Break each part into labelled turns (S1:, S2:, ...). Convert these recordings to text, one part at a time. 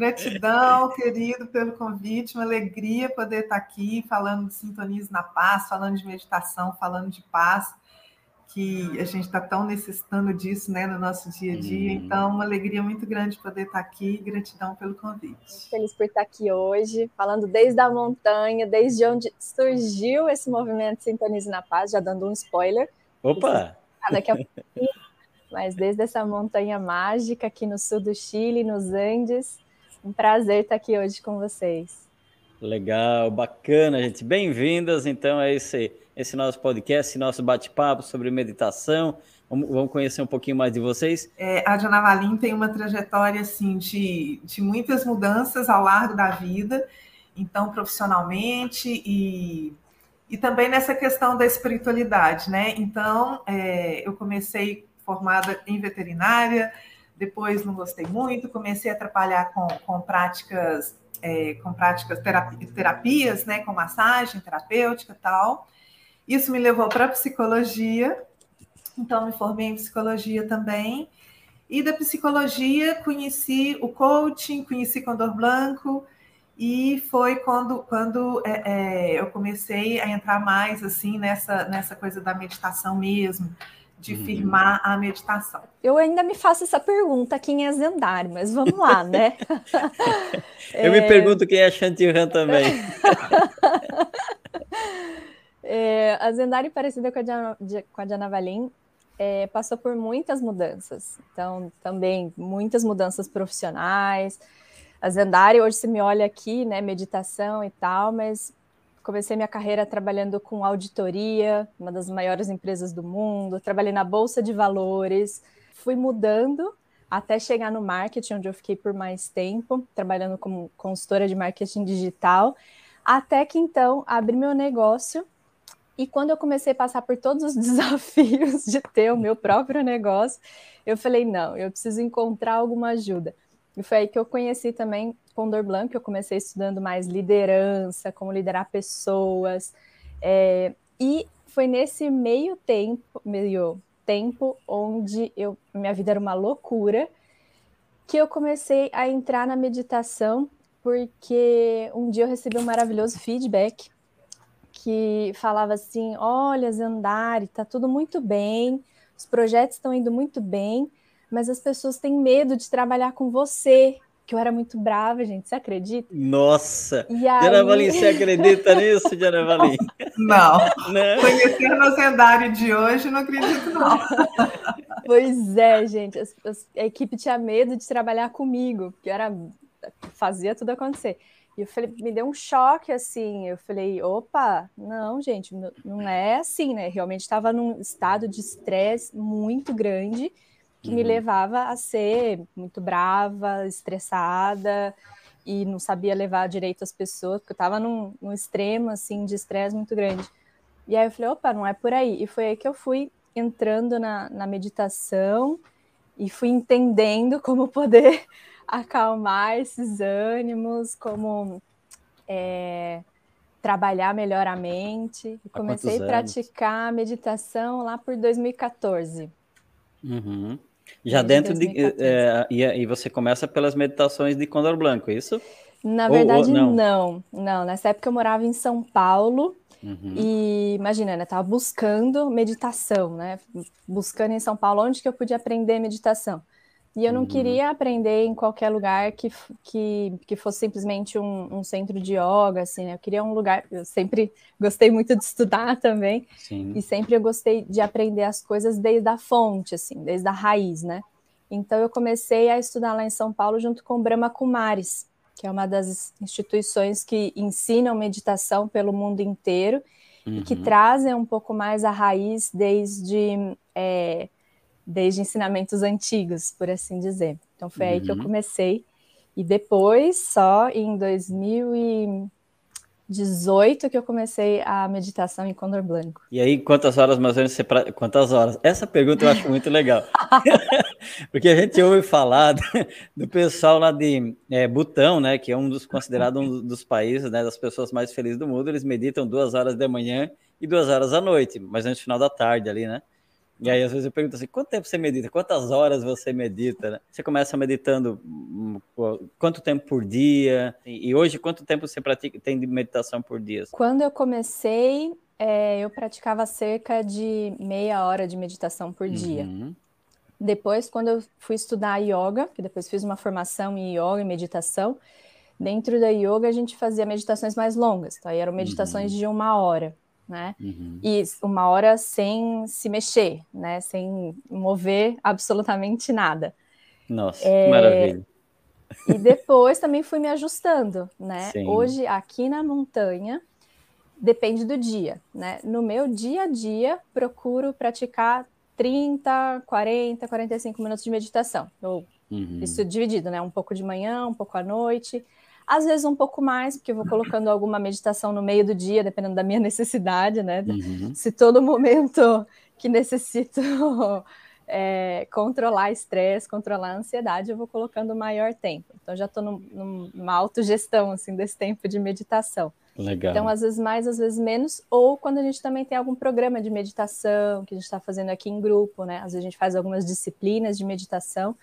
S1: Gratidão, querido, pelo convite, uma alegria poder estar aqui falando de sintonias na paz, falando de meditação, falando de paz, que a gente está tão necessitando disso né, no nosso dia a dia. Hum. Então, uma alegria muito grande poder estar aqui. Gratidão pelo convite.
S2: Feliz por estar aqui hoje, falando desde a montanha, desde onde surgiu esse movimento Sintonize na Paz, já dando um spoiler.
S3: Opa!
S2: Daqui a pouquinho, mas desde essa montanha mágica aqui no sul do Chile, nos Andes um prazer estar aqui hoje com vocês.
S3: Legal, bacana, gente. Bem-vindas, então, a esse, esse nosso podcast, nosso bate-papo sobre meditação. Vamos, vamos, conhecer um pouquinho mais de vocês.
S1: É, a Diana Valim tem uma trajetória assim, de, de muitas mudanças ao largo da vida, então, profissionalmente e, e também nessa questão da espiritualidade, né? Então, é, eu comecei formada em veterinária, depois não gostei muito, comecei a atrapalhar com, com práticas, é, com práticas terapi, terapias, né, com massagem terapêutica tal. Isso me levou para psicologia, então me formei em psicologia também. E da psicologia conheci o coaching, conheci Condor Blanco, e foi quando, quando é, é, eu comecei a entrar mais assim nessa, nessa coisa da meditação mesmo, de uhum. firmar a meditação.
S2: Eu ainda me faço essa pergunta, quem é Zendari, mas vamos lá, né?
S3: eu é... me pergunto quem é Shantiran também.
S2: é, a Zendari, parecida com a Diana, com a Diana Valim, é, passou por muitas mudanças. Então, também muitas mudanças profissionais. A Zendari, hoje você me olha aqui, né, meditação e tal, mas comecei minha carreira trabalhando com auditoria, uma das maiores empresas do mundo, trabalhei na bolsa de valores, fui mudando até chegar no marketing, onde eu fiquei por mais tempo, trabalhando como consultora de marketing digital, até que então abri meu negócio. E quando eu comecei a passar por todos os desafios de ter o meu próprio negócio, eu falei: não, eu preciso encontrar alguma ajuda. E foi aí que eu conheci também Condor Blanc, eu comecei estudando mais liderança, como liderar pessoas. É, e foi nesse meio tempo, meio tempo, onde eu, minha vida era uma loucura, que eu comecei a entrar na meditação, porque um dia eu recebi um maravilhoso feedback que falava assim: olha, Zandari, tá tudo muito bem, os projetos estão indo muito bem, mas as pessoas têm medo de trabalhar com você, que eu era muito brava, gente. Você acredita?
S3: Nossa! E aí... Diana Valim, você acredita nisso, Diana Valim?
S1: Não. não. Né? Conhecendo o lendário de hoje, não acredito, não.
S2: pois é, gente. A, a, equipe tinha medo de trabalhar comigo, porque eu era, fazia tudo acontecer. E eu falei, me deu um choque assim. Eu falei, opa, não, gente, não é assim, né? Realmente estava num estado de estresse muito grande que uhum. me levava a ser muito brava, estressada e não sabia levar direito as pessoas, porque eu estava num, num, extremo assim de estresse muito grande. E aí eu falei, opa, não é por aí. E foi aí que eu fui entrando na, na meditação e fui entendendo como poder acalmar esses ânimos, como é, trabalhar melhor a mente. E comecei a praticar meditação lá por 2014.
S3: Uhum. Já dentro de. É, e, e, você começa pelas meditações de Condor Blanco, é isso?
S2: Na verdade, ou, não. não. Não, nessa época eu morava em São Paulo. Uhum. E imagina, né? Tava buscando meditação, né? Buscando em São Paulo onde que eu podia aprender meditação. E eu não uhum. queria aprender em qualquer lugar que, que, que fosse simplesmente um, um, centro de yoga, assim, né? Eu queria um lugar. Eu sempre gostei muito de estudar também. Sim. E sempre eu gostei de aprender as coisas desde a fonte, assim, desde a raiz, né? Então eu comecei a estudar lá em São Paulo junto com Brahma Kumaris, que é uma das instituições que ensinam meditação pelo mundo inteiro uhum. e que uhum. trazem um pouco mais a raiz desde. É, desde ensinamentos antigos, por assim dizer. Então foi uhum. aí que eu uhum. comecei. E depois, só em 2018, que eu comecei a meditação em Condor Blanco.
S3: E aí, quantas horas mais ou menos você. Pra... Quantas horas? Essa pergunta eu acho muito legal. Porque a gente ouve falar do pessoal lá de é, Butão, né? Que é um dos considerado um dos países, né? Das pessoas mais felizes do mundo. Eles meditam duas horas da manhã e duas horas à noite, mas no final da tarde ali, né? E aí, às vezes, eu pergunto assim: quanto tempo você medita? Quantas horas você medita? Né? Você começa meditando hum, quanto tempo por dia? E hoje, quanto tempo você pratica, tem de meditação por dia?
S2: Quando eu comecei, é, eu praticava cerca de meia hora de meditação por dia. Uhum. Depois, quando eu fui estudar yoga, que depois fiz uma formação em yoga e meditação, dentro da yoga a gente fazia meditações mais longas. Então, aí eram meditações uhum. de uma hora né? Uhum. E uma hora sem se mexer, né? Sem mover absolutamente nada.
S3: Nossa, é... que maravilha.
S2: E depois também fui me ajustando, né? Sim. Hoje, aqui na montanha, depende do dia, né? No meu dia a dia, procuro praticar 30, 40, 45 minutos de meditação. Ou, uhum. Isso dividido, né? Um pouco de manhã, um pouco à noite às vezes um pouco mais, porque eu vou colocando alguma meditação no meio do dia, dependendo da minha necessidade, né? Uhum. Se todo momento que necessito é, controlar estresse, controlar a ansiedade, eu vou colocando maior tempo. Então já estou num, numa autogestão assim desse tempo de meditação.
S3: Legal.
S2: Então, às vezes mais, às vezes menos, ou quando a gente também tem algum programa de meditação que a gente está fazendo aqui em grupo, né? Às vezes a gente faz algumas disciplinas de meditação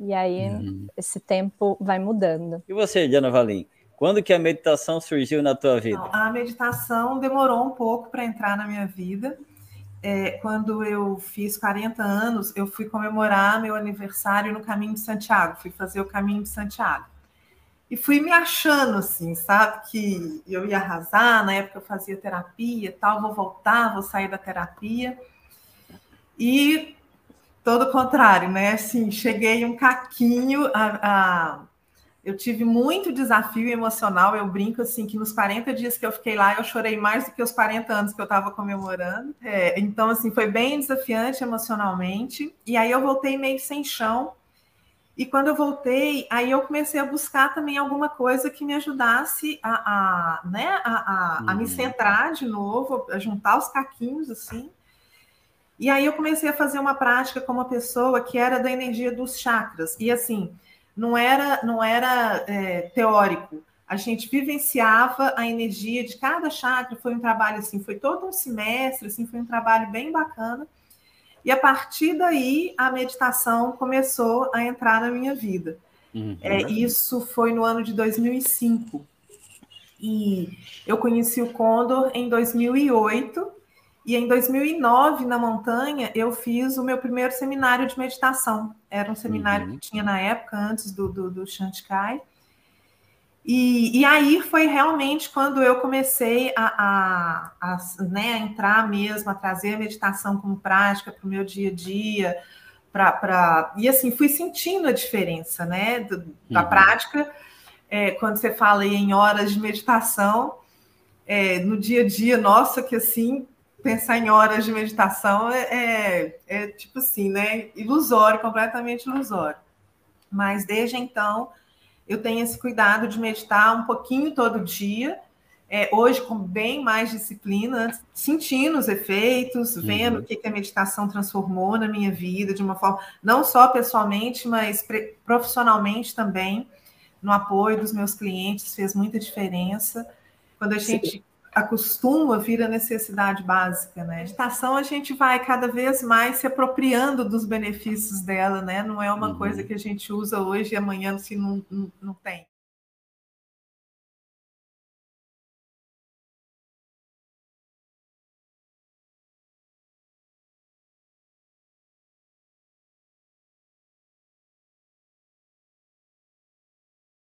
S2: e aí uhum. esse tempo vai mudando.
S3: E você, Diana Valim? Quando que a meditação surgiu na tua vida?
S1: a meditação demorou um pouco para entrar na minha vida. É, quando eu fiz 40 anos, eu fui comemorar meu aniversário no Caminho de Santiago, fui fazer o Caminho de Santiago. E fui me achando assim, sabe? Que eu ia arrasar, na época eu fazia terapia tal, vou voltar, vou sair da terapia. E todo o contrário, né? Assim, cheguei um caquinho a, a, eu tive muito desafio emocional. Eu brinco assim que nos 40 dias que eu fiquei lá, eu chorei mais do que os 40 anos que eu estava comemorando. É, então, assim, foi bem desafiante emocionalmente. E aí eu voltei meio sem chão. E quando eu voltei, aí eu comecei a buscar também alguma coisa que me ajudasse a, a né, a, a, a me uhum. centrar de novo, a juntar os caquinhos assim. E aí eu comecei a fazer uma prática com uma pessoa que era da energia dos chakras. E assim, não era, não era é, teórico. A gente vivenciava a energia de cada chakra. Foi um trabalho assim, foi todo um semestre, assim, foi um trabalho bem bacana. E a partir daí a meditação começou a entrar na minha vida. Uhum. É, isso foi no ano de 2005. E eu conheci o Condor em 2008 e em 2009, na montanha, eu fiz o meu primeiro seminário de meditação. Era um seminário uhum. que tinha na época, antes do, do, do Shantikai. E, e aí foi realmente quando eu comecei a, a, a, né, a entrar mesmo, a trazer a meditação como prática para o meu dia a dia. Pra, pra... E assim, fui sentindo a diferença né, do, da uhum. prática. É, quando você fala em horas de meditação, é, no dia a dia, nossa, que assim, pensar em horas de meditação é, é, é, tipo assim, né? Ilusório, completamente ilusório. Mas desde então eu tenho esse cuidado de meditar um pouquinho todo dia. É, hoje com bem mais disciplina, sentindo os efeitos, uhum. vendo o que, que a meditação transformou na minha vida de uma forma, não só pessoalmente, mas profissionalmente também, no apoio dos meus clientes, fez muita diferença. Quando a gente Sim acostuma, vira necessidade básica, né? A meditação a gente vai cada vez mais se apropriando dos benefícios dela, né? Não é uma uhum. coisa que a gente usa hoje e amanhã se não, não, não tem.